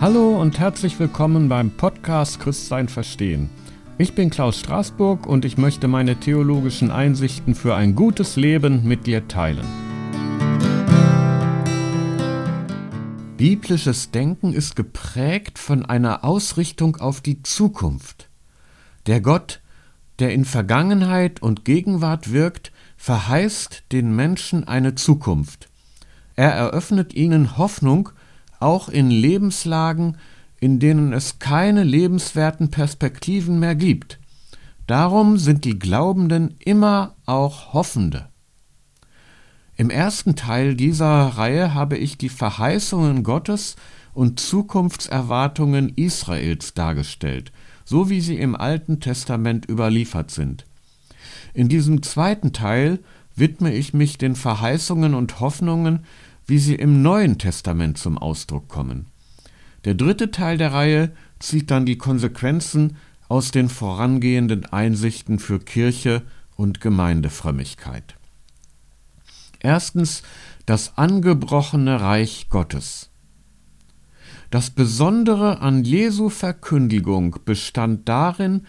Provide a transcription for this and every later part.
Hallo und herzlich willkommen beim Podcast Christsein verstehen. Ich bin Klaus Straßburg und ich möchte meine theologischen Einsichten für ein gutes Leben mit dir teilen. Biblisches Denken ist geprägt von einer Ausrichtung auf die Zukunft. Der Gott, der in Vergangenheit und Gegenwart wirkt, verheißt den Menschen eine Zukunft. Er eröffnet ihnen Hoffnung auch in Lebenslagen, in denen es keine lebenswerten Perspektiven mehr gibt. Darum sind die Glaubenden immer auch Hoffende. Im ersten Teil dieser Reihe habe ich die Verheißungen Gottes und Zukunftserwartungen Israels dargestellt, so wie sie im Alten Testament überliefert sind. In diesem zweiten Teil widme ich mich den Verheißungen und Hoffnungen, wie sie im Neuen Testament zum Ausdruck kommen. Der dritte Teil der Reihe zieht dann die Konsequenzen aus den vorangehenden Einsichten für Kirche und Gemeindefrömmigkeit. Erstens das angebrochene Reich Gottes. Das Besondere an Jesu Verkündigung bestand darin,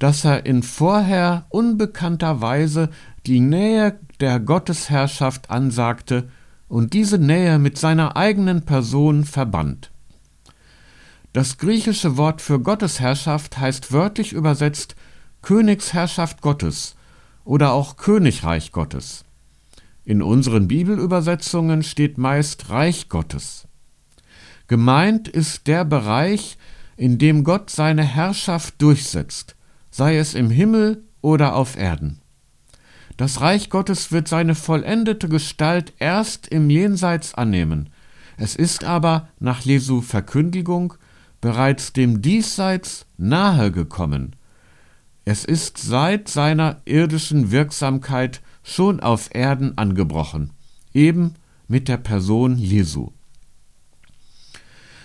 dass er in vorher unbekannter Weise die Nähe der Gottesherrschaft ansagte und diese Nähe mit seiner eigenen Person verband. Das griechische Wort für Gottesherrschaft heißt wörtlich übersetzt Königsherrschaft Gottes oder auch Königreich Gottes. In unseren Bibelübersetzungen steht meist Reich Gottes. Gemeint ist der Bereich, in dem Gott seine Herrschaft durchsetzt, sei es im Himmel oder auf Erden. Das Reich Gottes wird seine vollendete Gestalt erst im Jenseits annehmen. Es ist aber nach Jesu Verkündigung bereits dem Diesseits nahe gekommen. Es ist seit seiner irdischen Wirksamkeit schon auf Erden angebrochen, eben mit der Person Jesu.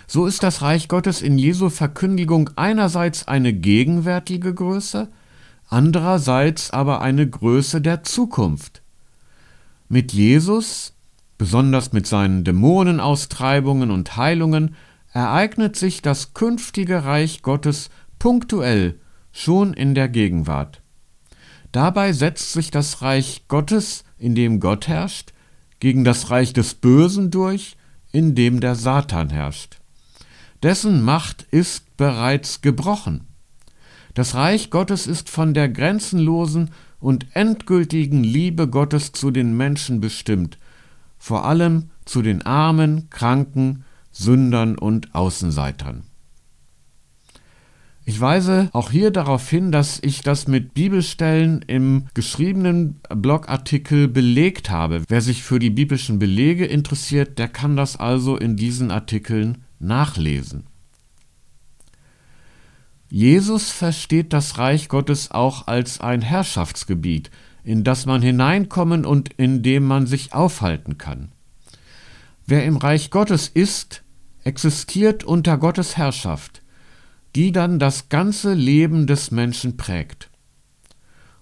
So ist das Reich Gottes in Jesu Verkündigung einerseits eine gegenwärtige Größe, andererseits aber eine Größe der Zukunft. Mit Jesus, besonders mit seinen Dämonenaustreibungen und Heilungen, ereignet sich das künftige Reich Gottes punktuell schon in der Gegenwart. Dabei setzt sich das Reich Gottes, in dem Gott herrscht, gegen das Reich des Bösen durch, in dem der Satan herrscht. Dessen Macht ist bereits gebrochen. Das Reich Gottes ist von der grenzenlosen und endgültigen Liebe Gottes zu den Menschen bestimmt, vor allem zu den Armen, Kranken, Sündern und Außenseitern. Ich weise auch hier darauf hin, dass ich das mit Bibelstellen im geschriebenen Blogartikel belegt habe. Wer sich für die biblischen Belege interessiert, der kann das also in diesen Artikeln nachlesen. Jesus versteht das Reich Gottes auch als ein Herrschaftsgebiet, in das man hineinkommen und in dem man sich aufhalten kann. Wer im Reich Gottes ist, existiert unter Gottes Herrschaft, die dann das ganze Leben des Menschen prägt.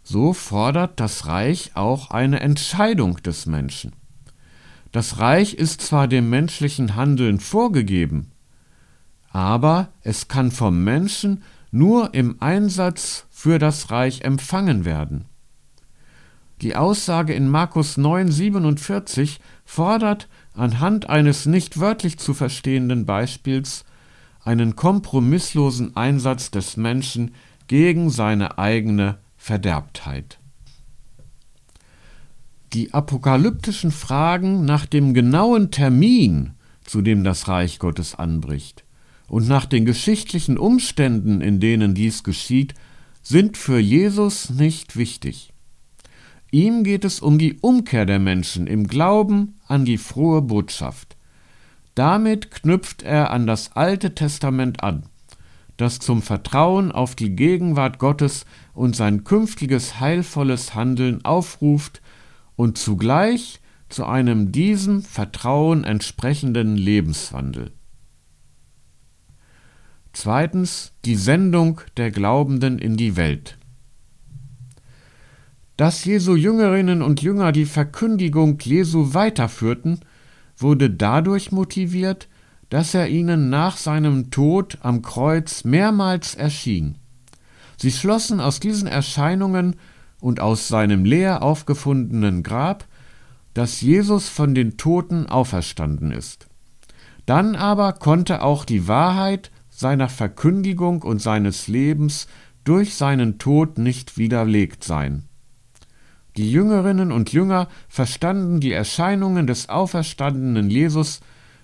So fordert das Reich auch eine Entscheidung des Menschen. Das Reich ist zwar dem menschlichen Handeln vorgegeben, aber es kann vom Menschen nur im Einsatz für das Reich empfangen werden. Die Aussage in Markus 9:47 fordert anhand eines nicht wörtlich zu verstehenden Beispiels einen kompromisslosen Einsatz des Menschen gegen seine eigene Verderbtheit. Die apokalyptischen Fragen nach dem genauen Termin, zu dem das Reich Gottes anbricht, und nach den geschichtlichen Umständen, in denen dies geschieht, sind für Jesus nicht wichtig. Ihm geht es um die Umkehr der Menschen im Glauben an die frohe Botschaft. Damit knüpft er an das Alte Testament an, das zum Vertrauen auf die Gegenwart Gottes und sein künftiges heilvolles Handeln aufruft und zugleich zu einem diesem Vertrauen entsprechenden Lebenswandel. Zweitens die Sendung der Glaubenden in die Welt. Dass Jesu Jüngerinnen und Jünger die Verkündigung Jesu weiterführten, wurde dadurch motiviert, dass er ihnen nach seinem Tod am Kreuz mehrmals erschien. Sie schlossen aus diesen Erscheinungen und aus seinem leer aufgefundenen Grab, dass Jesus von den Toten auferstanden ist. Dann aber konnte auch die Wahrheit seiner Verkündigung und seines Lebens durch seinen Tod nicht widerlegt sein. Die Jüngerinnen und Jünger verstanden die Erscheinungen des auferstandenen Jesus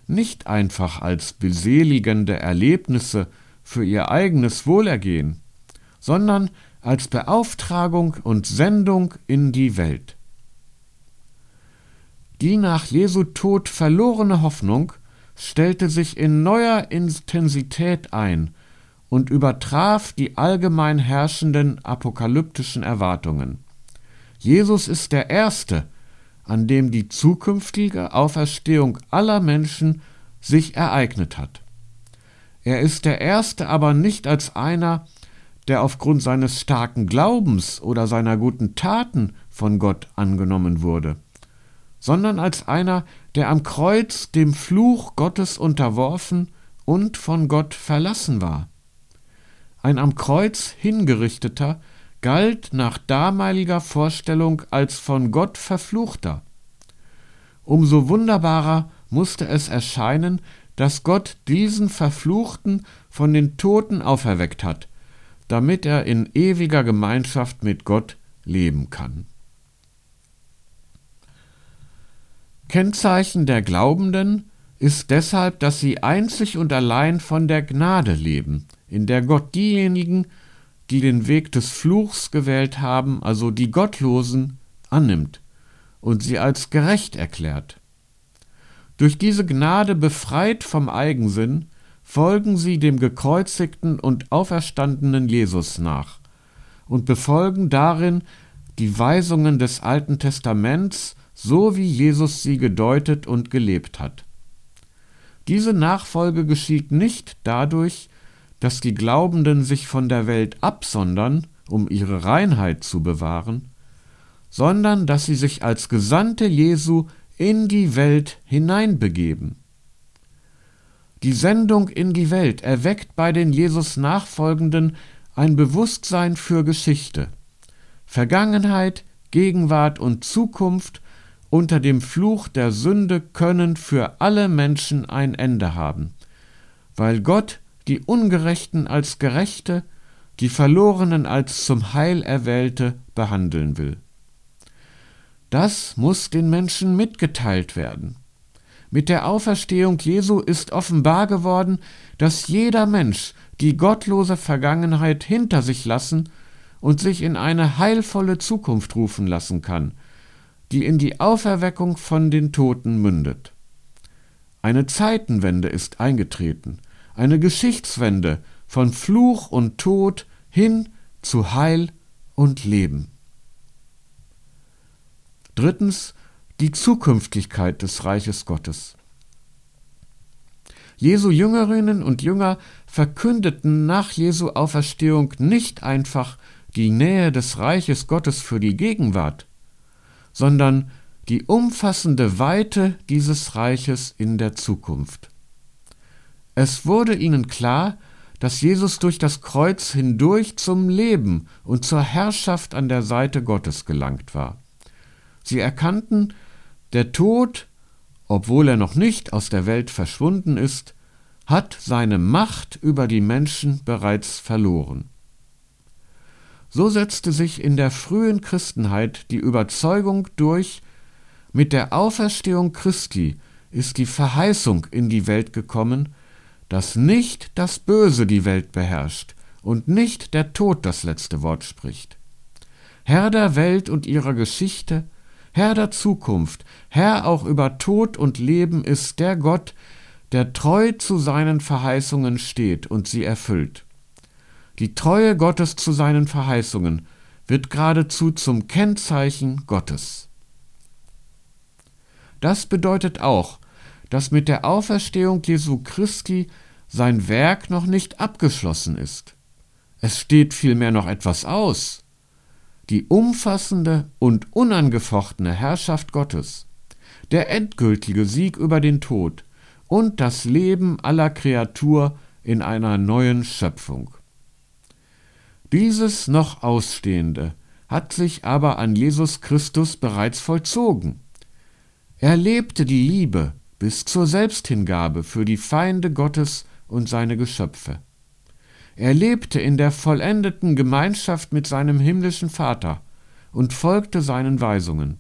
nicht einfach als beseligende Erlebnisse für ihr eigenes Wohlergehen, sondern als Beauftragung und Sendung in die Welt. Die nach Jesu Tod verlorene Hoffnung stellte sich in neuer Intensität ein und übertraf die allgemein herrschenden apokalyptischen Erwartungen. Jesus ist der Erste, an dem die zukünftige Auferstehung aller Menschen sich ereignet hat. Er ist der Erste aber nicht als einer, der aufgrund seines starken Glaubens oder seiner guten Taten von Gott angenommen wurde, sondern als einer, der am Kreuz dem Fluch Gottes unterworfen und von Gott verlassen war. Ein am Kreuz hingerichteter galt nach damaliger Vorstellung als von Gott verfluchter. Umso wunderbarer musste es erscheinen, dass Gott diesen Verfluchten von den Toten auferweckt hat, damit er in ewiger Gemeinschaft mit Gott leben kann. Kennzeichen der Glaubenden ist deshalb, dass sie einzig und allein von der Gnade leben, in der Gott diejenigen, die den Weg des Fluchs gewählt haben, also die Gottlosen, annimmt und sie als gerecht erklärt. Durch diese Gnade befreit vom Eigensinn, folgen sie dem gekreuzigten und auferstandenen Jesus nach und befolgen darin die Weisungen des Alten Testaments so wie Jesus sie gedeutet und gelebt hat. Diese Nachfolge geschieht nicht dadurch, dass die Glaubenden sich von der Welt absondern, um ihre Reinheit zu bewahren, sondern dass sie sich als Gesandte Jesu in die Welt hineinbegeben. Die Sendung in die Welt erweckt bei den Jesus Nachfolgenden ein Bewusstsein für Geschichte. Vergangenheit, Gegenwart und Zukunft unter dem Fluch der Sünde können für alle Menschen ein Ende haben, weil Gott die Ungerechten als Gerechte, die Verlorenen als zum Heil Erwählte behandeln will. Das muss den Menschen mitgeteilt werden. Mit der Auferstehung Jesu ist offenbar geworden, dass jeder Mensch die gottlose Vergangenheit hinter sich lassen und sich in eine heilvolle Zukunft rufen lassen kann, die in die Auferweckung von den Toten mündet. Eine Zeitenwende ist eingetreten, eine Geschichtswende von Fluch und Tod hin zu Heil und Leben. Drittens die Zukünftigkeit des Reiches Gottes. Jesu Jüngerinnen und Jünger verkündeten nach Jesu Auferstehung nicht einfach die Nähe des Reiches Gottes für die Gegenwart, sondern die umfassende Weite dieses Reiches in der Zukunft. Es wurde ihnen klar, dass Jesus durch das Kreuz hindurch zum Leben und zur Herrschaft an der Seite Gottes gelangt war. Sie erkannten, der Tod, obwohl er noch nicht aus der Welt verschwunden ist, hat seine Macht über die Menschen bereits verloren. So setzte sich in der frühen Christenheit die Überzeugung durch, mit der Auferstehung Christi ist die Verheißung in die Welt gekommen, dass nicht das Böse die Welt beherrscht und nicht der Tod das letzte Wort spricht. Herr der Welt und ihrer Geschichte, Herr der Zukunft, Herr auch über Tod und Leben ist der Gott, der treu zu seinen Verheißungen steht und sie erfüllt. Die Treue Gottes zu seinen Verheißungen wird geradezu zum Kennzeichen Gottes. Das bedeutet auch, dass mit der Auferstehung Jesu Christi sein Werk noch nicht abgeschlossen ist. Es steht vielmehr noch etwas aus. Die umfassende und unangefochtene Herrschaft Gottes, der endgültige Sieg über den Tod und das Leben aller Kreatur in einer neuen Schöpfung. Dieses noch Ausstehende hat sich aber an Jesus Christus bereits vollzogen. Er lebte die Liebe bis zur Selbsthingabe für die Feinde Gottes und seine Geschöpfe. Er lebte in der vollendeten Gemeinschaft mit seinem himmlischen Vater und folgte seinen Weisungen.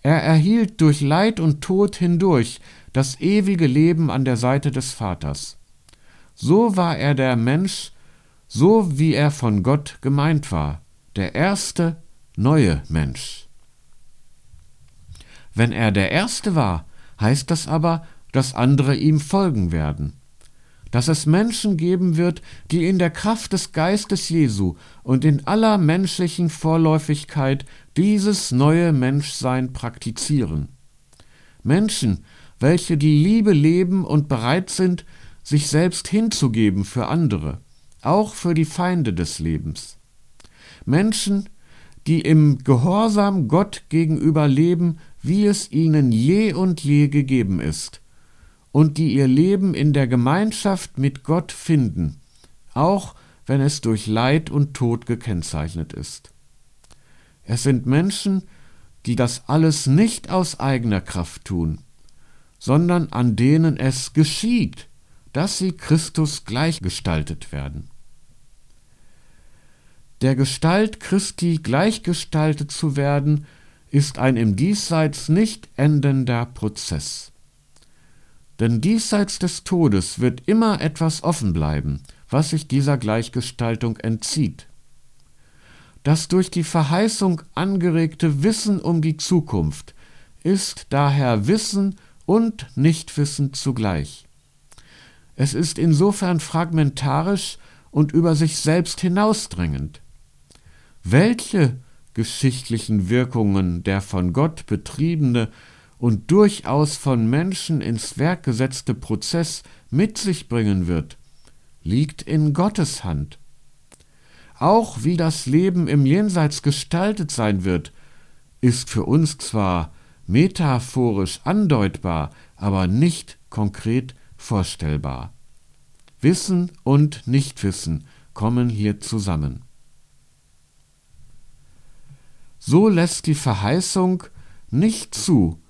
Er erhielt durch Leid und Tod hindurch das ewige Leben an der Seite des Vaters. So war er der Mensch, so wie er von Gott gemeint war, der erste, neue Mensch. Wenn er der Erste war, heißt das aber, dass andere ihm folgen werden dass es Menschen geben wird, die in der Kraft des Geistes Jesu und in aller menschlichen Vorläufigkeit dieses neue Menschsein praktizieren. Menschen, welche die Liebe leben und bereit sind, sich selbst hinzugeben für andere, auch für die Feinde des Lebens. Menschen, die im Gehorsam Gott gegenüber leben, wie es ihnen je und je gegeben ist, und die ihr Leben in der Gemeinschaft mit Gott finden, auch wenn es durch Leid und Tod gekennzeichnet ist. Es sind Menschen, die das alles nicht aus eigener Kraft tun, sondern an denen es geschieht, dass sie Christus gleichgestaltet werden. Der Gestalt Christi gleichgestaltet zu werden, ist ein im Diesseits nicht endender Prozess. Denn diesseits des Todes wird immer etwas offen bleiben, was sich dieser Gleichgestaltung entzieht. Das durch die Verheißung angeregte Wissen um die Zukunft ist daher Wissen und Nichtwissen zugleich. Es ist insofern fragmentarisch und über sich selbst hinausdrängend. Welche geschichtlichen Wirkungen der von Gott betriebene und durchaus von Menschen ins Werk gesetzte Prozess mit sich bringen wird, liegt in Gottes Hand. Auch wie das Leben im Jenseits gestaltet sein wird, ist für uns zwar metaphorisch andeutbar, aber nicht konkret vorstellbar. Wissen und Nichtwissen kommen hier zusammen. So lässt die Verheißung nicht zu,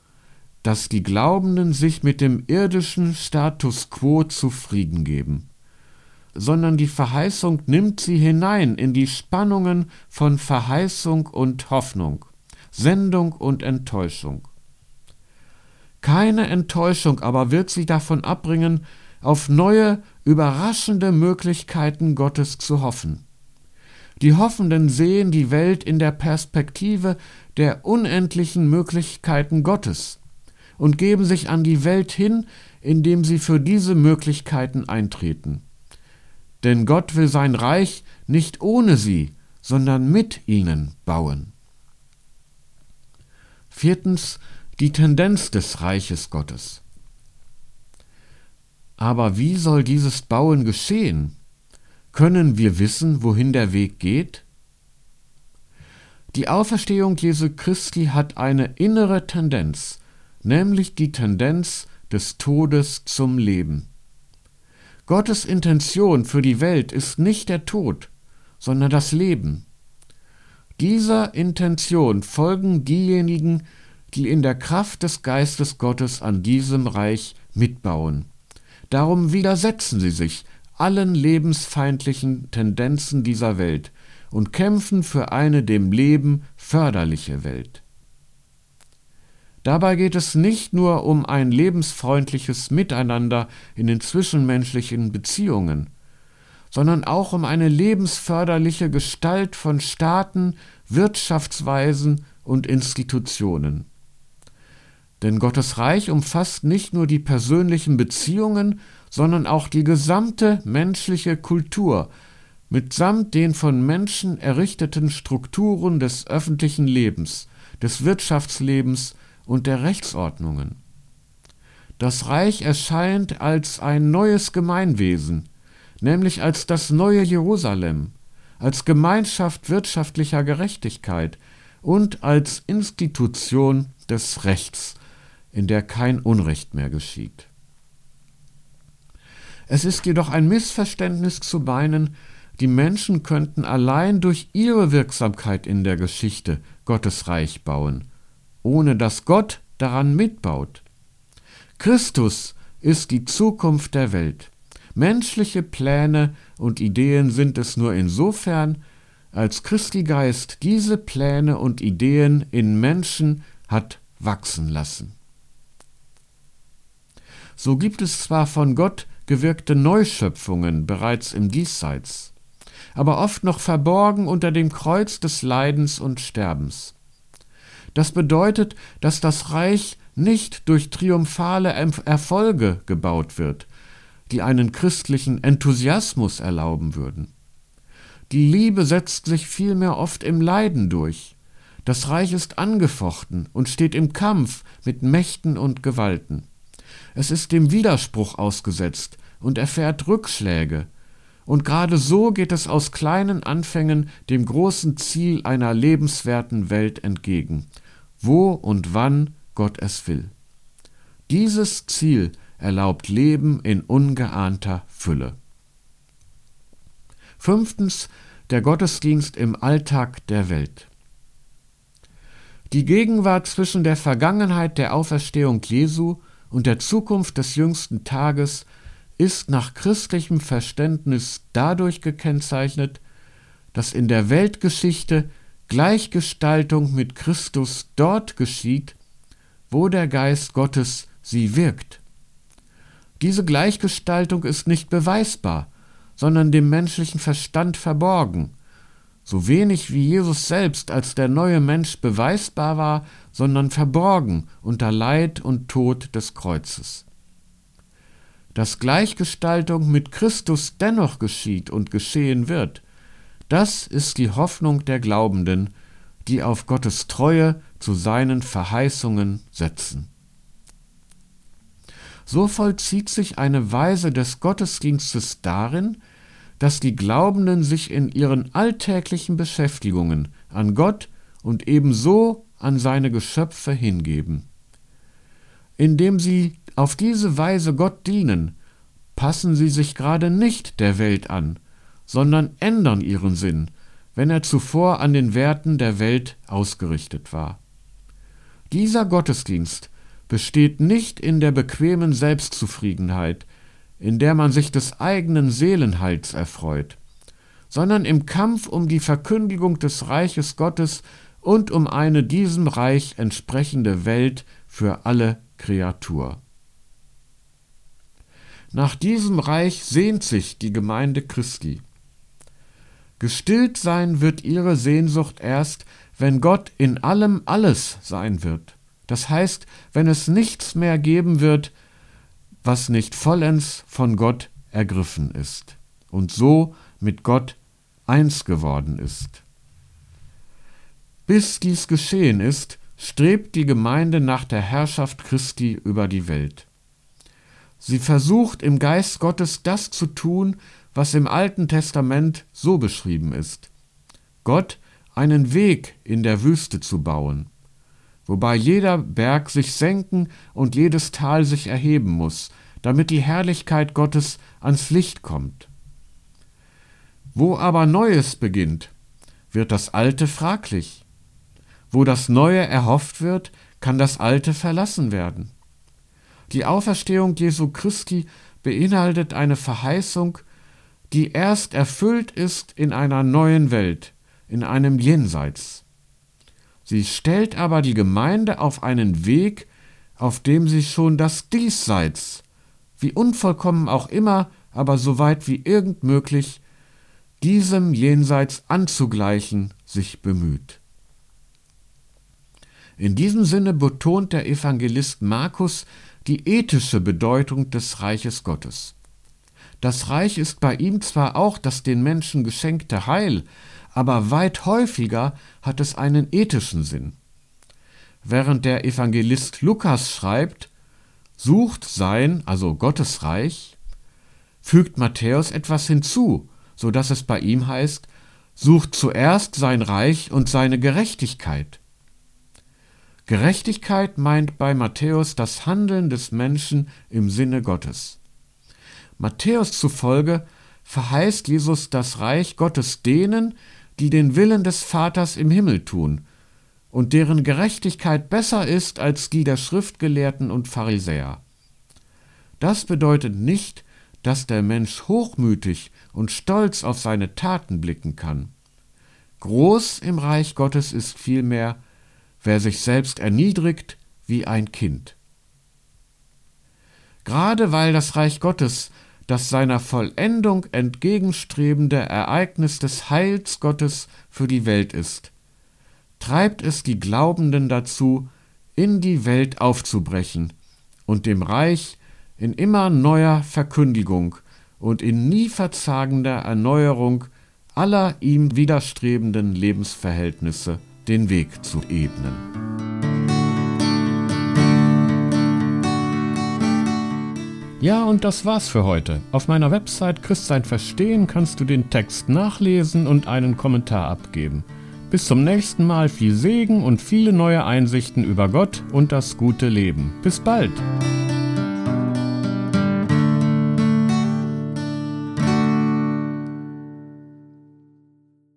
dass die Glaubenden sich mit dem irdischen Status quo zufrieden geben, sondern die Verheißung nimmt sie hinein in die Spannungen von Verheißung und Hoffnung, Sendung und Enttäuschung. Keine Enttäuschung aber wird sie davon abbringen, auf neue, überraschende Möglichkeiten Gottes zu hoffen. Die Hoffenden sehen die Welt in der Perspektive der unendlichen Möglichkeiten Gottes und geben sich an die Welt hin, indem sie für diese Möglichkeiten eintreten. Denn Gott will sein Reich nicht ohne sie, sondern mit ihnen bauen. Viertens die Tendenz des Reiches Gottes. Aber wie soll dieses Bauen geschehen? Können wir wissen, wohin der Weg geht? Die Auferstehung Jesu Christi hat eine innere Tendenz, nämlich die Tendenz des Todes zum Leben. Gottes Intention für die Welt ist nicht der Tod, sondern das Leben. Dieser Intention folgen diejenigen, die in der Kraft des Geistes Gottes an diesem Reich mitbauen. Darum widersetzen sie sich allen lebensfeindlichen Tendenzen dieser Welt und kämpfen für eine dem Leben förderliche Welt. Dabei geht es nicht nur um ein lebensfreundliches Miteinander in den zwischenmenschlichen Beziehungen, sondern auch um eine lebensförderliche Gestalt von Staaten, Wirtschaftsweisen und Institutionen. Denn Gottes Reich umfasst nicht nur die persönlichen Beziehungen, sondern auch die gesamte menschliche Kultur, mitsamt den von Menschen errichteten Strukturen des öffentlichen Lebens, des Wirtschaftslebens und der Rechtsordnungen. Das Reich erscheint als ein neues Gemeinwesen, nämlich als das neue Jerusalem, als Gemeinschaft wirtschaftlicher Gerechtigkeit und als Institution des Rechts, in der kein Unrecht mehr geschieht. Es ist jedoch ein Missverständnis zu meinen, die Menschen könnten allein durch ihre Wirksamkeit in der Geschichte Gottes Reich bauen, ohne dass Gott daran mitbaut. Christus ist die Zukunft der Welt. Menschliche Pläne und Ideen sind es nur insofern, als Christi Geist diese Pläne und Ideen in Menschen hat wachsen lassen. So gibt es zwar von Gott gewirkte Neuschöpfungen bereits im Diesseits, aber oft noch verborgen unter dem Kreuz des Leidens und Sterbens. Das bedeutet, dass das Reich nicht durch triumphale Erfolge gebaut wird, die einen christlichen Enthusiasmus erlauben würden. Die Liebe setzt sich vielmehr oft im Leiden durch. Das Reich ist angefochten und steht im Kampf mit Mächten und Gewalten. Es ist dem Widerspruch ausgesetzt und erfährt Rückschläge. Und gerade so geht es aus kleinen Anfängen dem großen Ziel einer lebenswerten Welt entgegen, wo und wann Gott es will. Dieses Ziel erlaubt Leben in ungeahnter Fülle. Fünftens der Gottesdienst im Alltag der Welt. Die Gegenwart zwischen der Vergangenheit der Auferstehung Jesu und der Zukunft des jüngsten Tages ist nach christlichem Verständnis dadurch gekennzeichnet, dass in der Weltgeschichte Gleichgestaltung mit Christus dort geschieht, wo der Geist Gottes sie wirkt. Diese Gleichgestaltung ist nicht beweisbar, sondern dem menschlichen Verstand verborgen, so wenig wie Jesus selbst als der neue Mensch beweisbar war, sondern verborgen unter Leid und Tod des Kreuzes. Dass Gleichgestaltung mit Christus dennoch geschieht und geschehen wird, das ist die Hoffnung der Glaubenden, die auf Gottes Treue zu seinen Verheißungen setzen. So vollzieht sich eine Weise des Gottesdienstes darin, dass die Glaubenden sich in ihren alltäglichen Beschäftigungen an Gott und ebenso an seine Geschöpfe hingeben. Indem sie auf diese Weise Gott dienen, passen sie sich gerade nicht der Welt an, sondern ändern ihren Sinn, wenn er zuvor an den Werten der Welt ausgerichtet war. Dieser Gottesdienst besteht nicht in der bequemen Selbstzufriedenheit, in der man sich des eigenen Seelenheils erfreut, sondern im Kampf um die Verkündigung des Reiches Gottes und um eine diesem Reich entsprechende Welt für alle Kreatur. Nach diesem Reich sehnt sich die Gemeinde Christi. Gestillt sein wird ihre Sehnsucht erst, wenn Gott in allem alles sein wird. Das heißt, wenn es nichts mehr geben wird, was nicht vollends von Gott ergriffen ist und so mit Gott eins geworden ist. Bis dies geschehen ist, strebt die Gemeinde nach der Herrschaft Christi über die Welt. Sie versucht im Geist Gottes das zu tun, was im Alten Testament so beschrieben ist. Gott einen Weg in der Wüste zu bauen wobei jeder Berg sich senken und jedes Tal sich erheben muss, damit die Herrlichkeit Gottes ans Licht kommt. Wo aber Neues beginnt, wird das Alte fraglich. Wo das Neue erhofft wird, kann das Alte verlassen werden. Die Auferstehung Jesu Christi beinhaltet eine Verheißung, die erst erfüllt ist in einer neuen Welt, in einem Jenseits. Sie stellt aber die Gemeinde auf einen Weg, auf dem sie schon das Diesseits, wie unvollkommen auch immer, aber so weit wie irgend möglich, diesem Jenseits anzugleichen sich bemüht. In diesem Sinne betont der Evangelist Markus die ethische Bedeutung des Reiches Gottes. Das Reich ist bei ihm zwar auch das den Menschen geschenkte Heil, aber weit häufiger hat es einen ethischen Sinn. Während der Evangelist Lukas schreibt, sucht sein, also Gottes Reich, fügt Matthäus etwas hinzu, so dass es bei ihm heißt, sucht zuerst sein Reich und seine Gerechtigkeit. Gerechtigkeit meint bei Matthäus das Handeln des Menschen im Sinne Gottes. Matthäus zufolge verheißt Jesus das Reich Gottes denen, die den Willen des Vaters im Himmel tun und deren Gerechtigkeit besser ist als die der Schriftgelehrten und Pharisäer. Das bedeutet nicht, dass der Mensch hochmütig und stolz auf seine Taten blicken kann. Groß im Reich Gottes ist vielmehr, wer sich selbst erniedrigt wie ein Kind. Gerade weil das Reich Gottes das seiner Vollendung entgegenstrebende Ereignis des Heils Gottes für die Welt ist, treibt es die Glaubenden dazu, in die Welt aufzubrechen und dem Reich in immer neuer Verkündigung und in nie verzagender Erneuerung aller ihm widerstrebenden Lebensverhältnisse den Weg zu ebnen. Ja, und das war's für heute. Auf meiner Website Christsein Verstehen kannst du den Text nachlesen und einen Kommentar abgeben. Bis zum nächsten Mal viel Segen und viele neue Einsichten über Gott und das gute Leben. Bis bald!